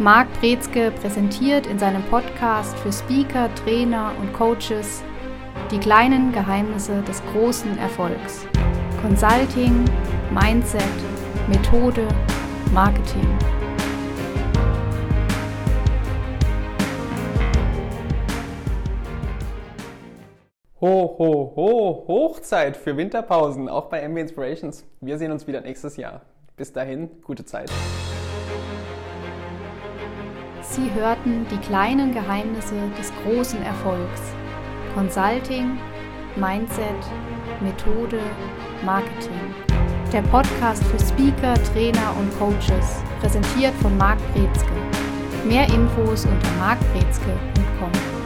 Marc Brezke präsentiert in seinem Podcast für Speaker, Trainer und Coaches die kleinen Geheimnisse des großen Erfolgs. Consulting, Mindset, Methode, Marketing. Ho, ho, ho, Hochzeit für Winterpausen, auch bei MB Inspirations. Wir sehen uns wieder nächstes Jahr. Bis dahin, gute Zeit. Sie hörten die kleinen Geheimnisse des großen Erfolgs. Consulting, Mindset, Methode, Marketing. Der Podcast für Speaker, Trainer und Coaches, präsentiert von Marc Brezke. Mehr Infos unter markbrezke.com.